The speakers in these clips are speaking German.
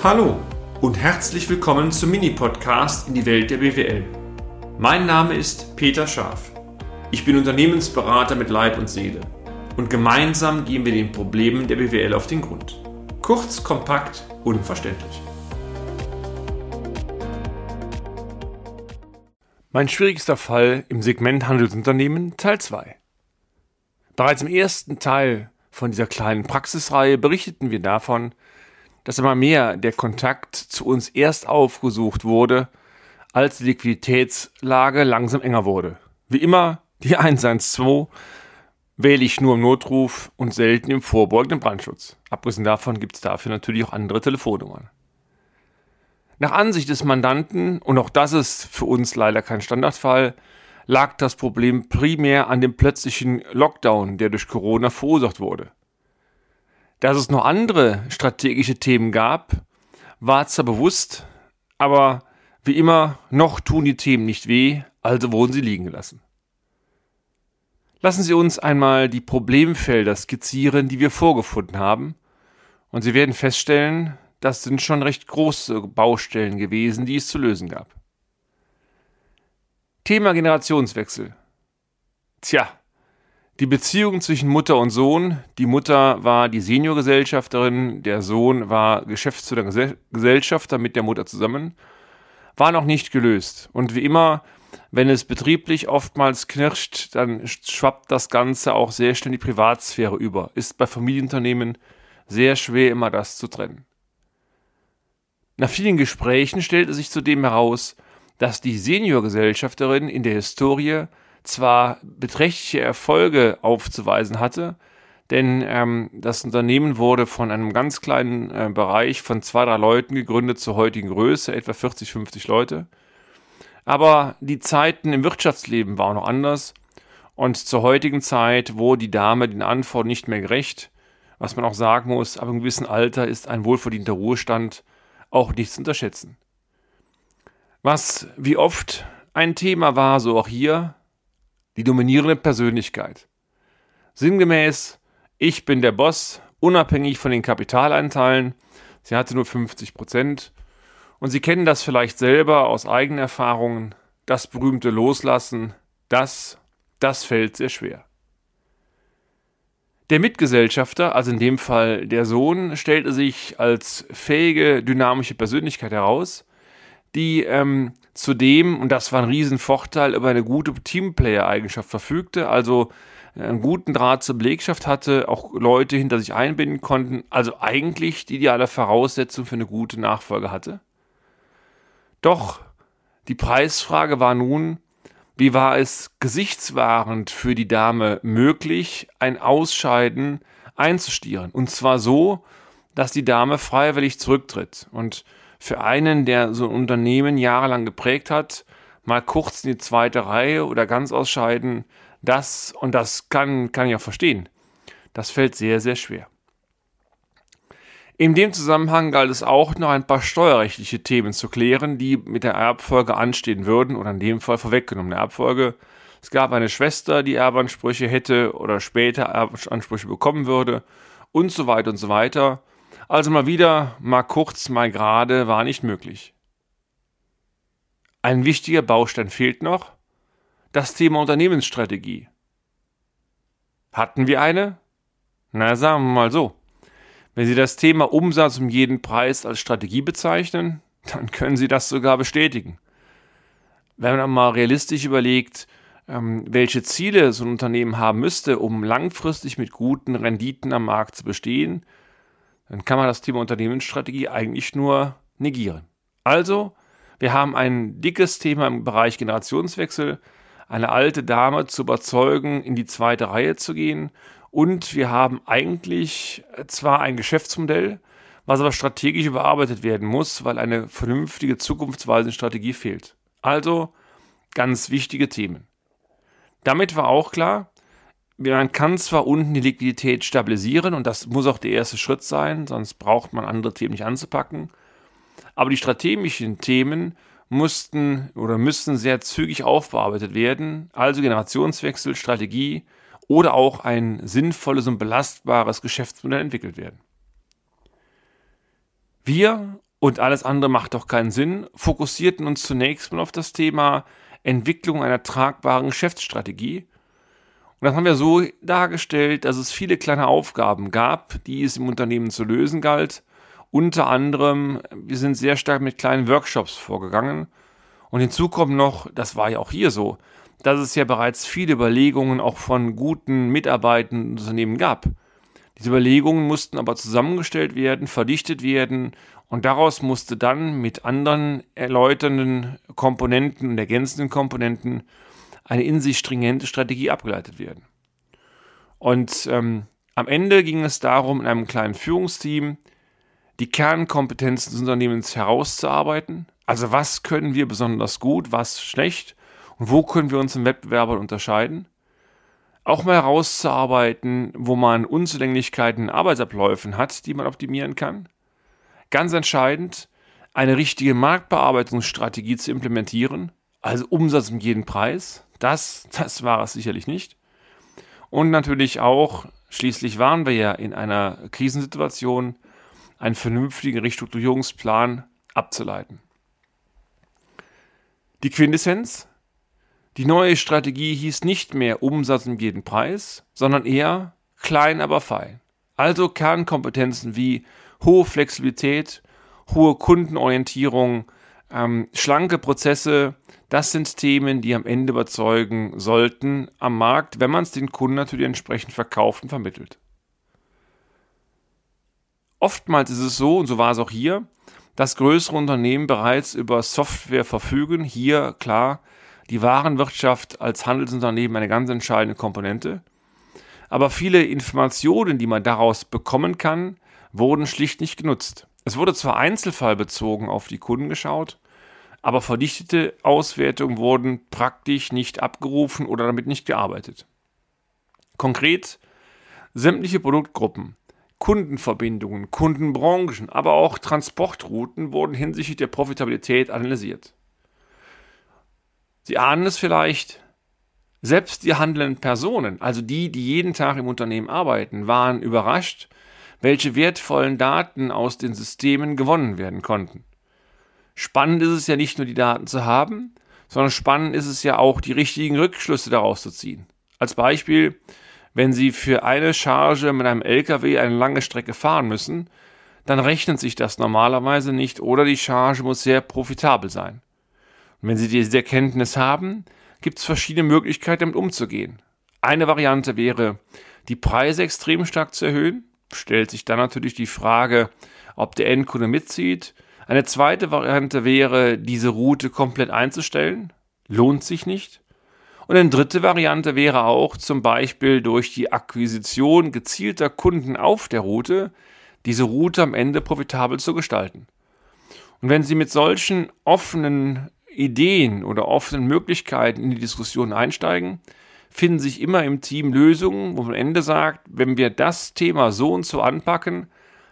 Hallo und herzlich willkommen zum Mini-Podcast in die Welt der BWL. Mein Name ist Peter Scharf. Ich bin Unternehmensberater mit Leib und Seele und gemeinsam gehen wir den Problemen der BWL auf den Grund. Kurz, kompakt, unverständlich. Mein schwierigster Fall im Segment Handelsunternehmen Teil 2. Bereits im ersten Teil von dieser kleinen Praxisreihe berichteten wir davon, dass immer mehr der Kontakt zu uns erst aufgesucht wurde, als die Liquiditätslage langsam enger wurde. Wie immer, die 112 wähle ich nur im Notruf und selten im vorbeugenden Brandschutz. Abgesehen davon gibt es dafür natürlich auch andere Telefonnummern. Nach Ansicht des Mandanten, und auch das ist für uns leider kein Standardfall, lag das Problem primär an dem plötzlichen Lockdown, der durch Corona verursacht wurde. Dass es noch andere strategische Themen gab, war zwar bewusst, aber wie immer, noch tun die Themen nicht weh, also wurden sie liegen gelassen. Lassen Sie uns einmal die Problemfelder skizzieren, die wir vorgefunden haben, und Sie werden feststellen, das sind schon recht große Baustellen gewesen, die es zu lösen gab. Thema Generationswechsel. Tja, die Beziehung zwischen Mutter und Sohn. Die Mutter war die Seniorgesellschafterin, der Sohn war Geschäftsführer Gesellschafter mit der Mutter zusammen, war noch nicht gelöst. Und wie immer, wenn es betrieblich oftmals knirscht, dann schwappt das Ganze auch sehr schnell in die Privatsphäre über. Ist bei Familienunternehmen sehr schwer, immer das zu trennen. Nach vielen Gesprächen stellte sich zudem heraus, dass die Seniorgesellschafterin in der Historie zwar beträchtliche Erfolge aufzuweisen hatte, denn ähm, das Unternehmen wurde von einem ganz kleinen äh, Bereich von zwei, drei Leuten gegründet zur heutigen Größe, etwa 40, 50 Leute. Aber die Zeiten im Wirtschaftsleben waren noch anders und zur heutigen Zeit wurde die Dame den Anforderungen nicht mehr gerecht. Was man auch sagen muss, ab einem gewissen Alter ist ein wohlverdienter Ruhestand auch nicht zu unterschätzen. Was wie oft ein Thema war, so auch hier, die dominierende Persönlichkeit. Sinngemäß, ich bin der Boss, unabhängig von den Kapitaleinteilen. Sie hatte nur 50 Prozent. Und Sie kennen das vielleicht selber aus eigenen Erfahrungen. Das berühmte Loslassen, das, das fällt sehr schwer. Der Mitgesellschafter, also in dem Fall der Sohn, stellte sich als fähige, dynamische Persönlichkeit heraus, die ähm, zudem, und das war ein Riesenvorteil, über eine gute Teamplayer-Eigenschaft verfügte, also äh, einen guten Draht zur Belegschaft hatte, auch Leute hinter sich einbinden konnten, also eigentlich die ideale Voraussetzung für eine gute Nachfolge hatte. Doch die Preisfrage war nun, wie war es gesichtswahrend für die Dame möglich, ein Ausscheiden einzustieren? Und zwar so, dass die Dame freiwillig zurücktritt. Und für einen, der so ein Unternehmen jahrelang geprägt hat, mal kurz in die zweite Reihe oder ganz ausscheiden, das, und das kann, kann ich auch verstehen, das fällt sehr, sehr schwer. In dem Zusammenhang galt es auch noch ein paar steuerrechtliche Themen zu klären, die mit der Erbfolge anstehen würden oder in dem Fall vorweggenommene Erbfolge. Es gab eine Schwester, die Erbansprüche hätte oder später Erbansprüche bekommen würde und so weiter und so weiter. Also mal wieder, mal kurz, mal gerade war nicht möglich. Ein wichtiger Baustein fehlt noch, das Thema Unternehmensstrategie. Hatten wir eine? Na, sagen wir mal so. Wenn Sie das Thema Umsatz um jeden Preis als Strategie bezeichnen, dann können Sie das sogar bestätigen. Wenn man mal realistisch überlegt, ähm, welche Ziele so ein Unternehmen haben müsste, um langfristig mit guten Renditen am Markt zu bestehen, dann kann man das Thema Unternehmensstrategie eigentlich nur negieren. Also, wir haben ein dickes Thema im Bereich Generationswechsel, eine alte Dame zu überzeugen, in die zweite Reihe zu gehen. Und wir haben eigentlich zwar ein Geschäftsmodell, was aber strategisch überarbeitet werden muss, weil eine vernünftige zukunftsweisende Strategie fehlt. Also ganz wichtige Themen. Damit war auch klar, man kann zwar unten die Liquidität stabilisieren und das muss auch der erste Schritt sein, sonst braucht man andere Themen nicht anzupacken. Aber die strategischen Themen mussten oder müssten sehr zügig aufbearbeitet werden, also Generationswechsel, Strategie oder auch ein sinnvolles und belastbares Geschäftsmodell entwickelt werden. Wir und alles andere macht doch keinen Sinn, fokussierten uns zunächst mal auf das Thema Entwicklung einer tragbaren Geschäftsstrategie. Und das haben wir so dargestellt, dass es viele kleine Aufgaben gab, die es im Unternehmen zu lösen galt. Unter anderem, wir sind sehr stark mit kleinen Workshops vorgegangen. Und hinzu kommt noch, das war ja auch hier so, dass es ja bereits viele Überlegungen auch von guten Mitarbeitern im Unternehmen gab. Diese Überlegungen mussten aber zusammengestellt werden, verdichtet werden und daraus musste dann mit anderen erläuternden Komponenten und ergänzenden Komponenten eine in sich stringente Strategie abgeleitet werden. Und ähm, am Ende ging es darum, in einem kleinen Führungsteam die Kernkompetenzen des Unternehmens herauszuarbeiten. Also was können wir besonders gut, was schlecht und wo können wir uns im Wettbewerber unterscheiden? Auch mal herauszuarbeiten, wo man Unzulänglichkeiten in Arbeitsabläufen hat, die man optimieren kann. Ganz entscheidend, eine richtige Marktbearbeitungsstrategie zu implementieren, also Umsatz um jeden Preis. Das, das war es sicherlich nicht. Und natürlich auch, schließlich waren wir ja in einer Krisensituation, einen vernünftigen Restrukturierungsplan abzuleiten. Die Quintessenz, die neue Strategie hieß nicht mehr Umsatz um jeden Preis, sondern eher klein aber fein. Also Kernkompetenzen wie hohe Flexibilität, hohe Kundenorientierung, ähm, schlanke Prozesse, das sind Themen, die am Ende überzeugen sollten am Markt, wenn man es den Kunden natürlich entsprechend verkauft und vermittelt. Oftmals ist es so, und so war es auch hier, dass größere Unternehmen bereits über Software verfügen. Hier klar die Warenwirtschaft als Handelsunternehmen eine ganz entscheidende Komponente. Aber viele Informationen, die man daraus bekommen kann, wurden schlicht nicht genutzt. Es wurde zwar einzelfallbezogen auf die Kunden geschaut, aber verdichtete Auswertungen wurden praktisch nicht abgerufen oder damit nicht gearbeitet. Konkret, sämtliche Produktgruppen, Kundenverbindungen, Kundenbranchen, aber auch Transportrouten wurden hinsichtlich der Profitabilität analysiert. Sie ahnen es vielleicht, selbst die handelnden Personen, also die, die jeden Tag im Unternehmen arbeiten, waren überrascht, welche wertvollen Daten aus den Systemen gewonnen werden konnten. Spannend ist es ja nicht nur die Daten zu haben, sondern spannend ist es ja auch, die richtigen Rückschlüsse daraus zu ziehen. Als Beispiel, wenn Sie für eine Charge mit einem LKW eine lange Strecke fahren müssen, dann rechnet sich das normalerweise nicht oder die Charge muss sehr profitabel sein. Und wenn Sie diese Erkenntnis haben, gibt es verschiedene Möglichkeiten, damit umzugehen. Eine Variante wäre, die Preise extrem stark zu erhöhen. Stellt sich dann natürlich die Frage, ob der Endkunde mitzieht. Eine zweite Variante wäre, diese Route komplett einzustellen. Lohnt sich nicht. Und eine dritte Variante wäre auch zum Beispiel durch die Akquisition gezielter Kunden auf der Route, diese Route am Ende profitabel zu gestalten. Und wenn Sie mit solchen offenen Ideen oder offenen Möglichkeiten in die Diskussion einsteigen, finden sich immer im Team Lösungen, wo man am Ende sagt, wenn wir das Thema so und so anpacken,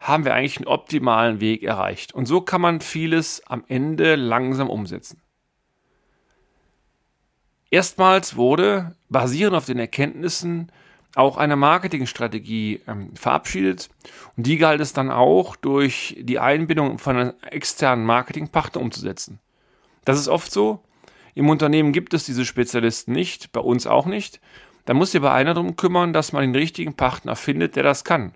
haben wir eigentlich einen optimalen Weg erreicht. Und so kann man vieles am Ende langsam umsetzen. Erstmals wurde, basierend auf den Erkenntnissen, auch eine Marketingstrategie ähm, verabschiedet und die galt es dann auch durch die Einbindung von externen Marketingpartner umzusetzen. Das ist oft so. Im Unternehmen gibt es diese Spezialisten nicht, bei uns auch nicht. Da muss sich aber einer darum kümmern, dass man den richtigen Partner findet, der das kann.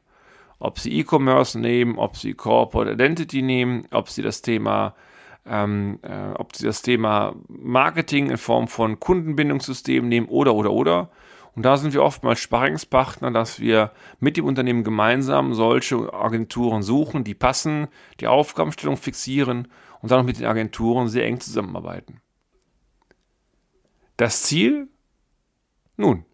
Ob sie E-Commerce nehmen, ob sie Corporate Identity nehmen, ob sie das Thema ähm, äh, ob sie das Thema Marketing in Form von Kundenbindungssystemen nehmen oder oder oder. Und da sind wir oftmals Sparringspartner, dass wir mit dem Unternehmen gemeinsam solche Agenturen suchen, die passen, die Aufgabenstellung fixieren und dann auch mit den Agenturen sehr eng zusammenarbeiten. Das Ziel? Nun,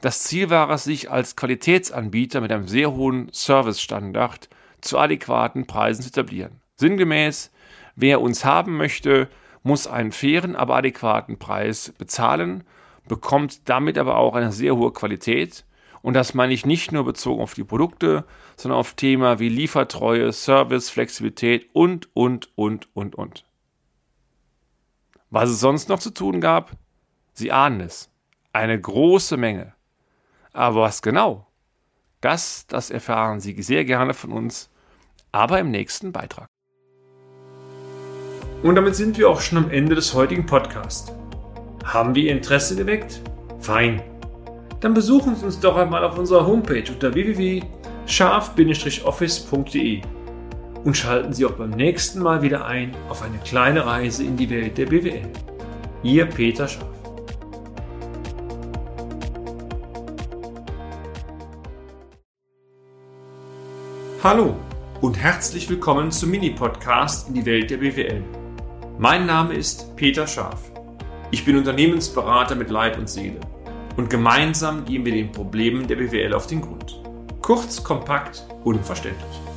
das Ziel war es, sich als Qualitätsanbieter mit einem sehr hohen Servicestandard zu adäquaten Preisen zu etablieren. Sinngemäß, wer uns haben möchte, muss einen fairen, aber adäquaten Preis bezahlen, bekommt damit aber auch eine sehr hohe Qualität. Und das meine ich nicht nur bezogen auf die Produkte, sondern auf Themen wie Liefertreue, Service, Flexibilität und, und, und, und, und. Was es sonst noch zu tun gab? Sie ahnen es. Eine große Menge. Aber was genau? Das, das erfahren Sie sehr gerne von uns, aber im nächsten Beitrag. Und damit sind wir auch schon am Ende des heutigen Podcasts. Haben wir Ihr Interesse geweckt? Fein. Dann besuchen Sie uns doch einmal auf unserer Homepage unter www.scharf-office.de und schalten Sie auch beim nächsten Mal wieder ein auf eine kleine Reise in die Welt der BWL. Ihr Peter Scharf. Hallo und herzlich willkommen zum Mini-Podcast in die Welt der BWL. Mein Name ist Peter Scharf. Ich bin Unternehmensberater mit Leib und Seele und gemeinsam gehen wir den Problemen der BWL auf den Grund. Kurz, kompakt, unverständlich.